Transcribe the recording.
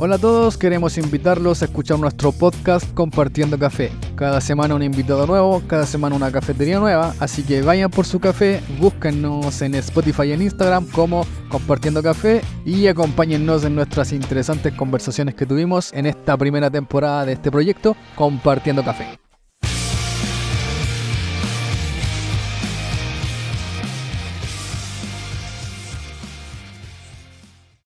Hola a todos, queremos invitarlos a escuchar nuestro podcast Compartiendo Café. Cada semana un invitado nuevo, cada semana una cafetería nueva, así que vayan por su café, búsquennos en Spotify y en Instagram como Compartiendo Café y acompáñennos en nuestras interesantes conversaciones que tuvimos en esta primera temporada de este proyecto Compartiendo Café.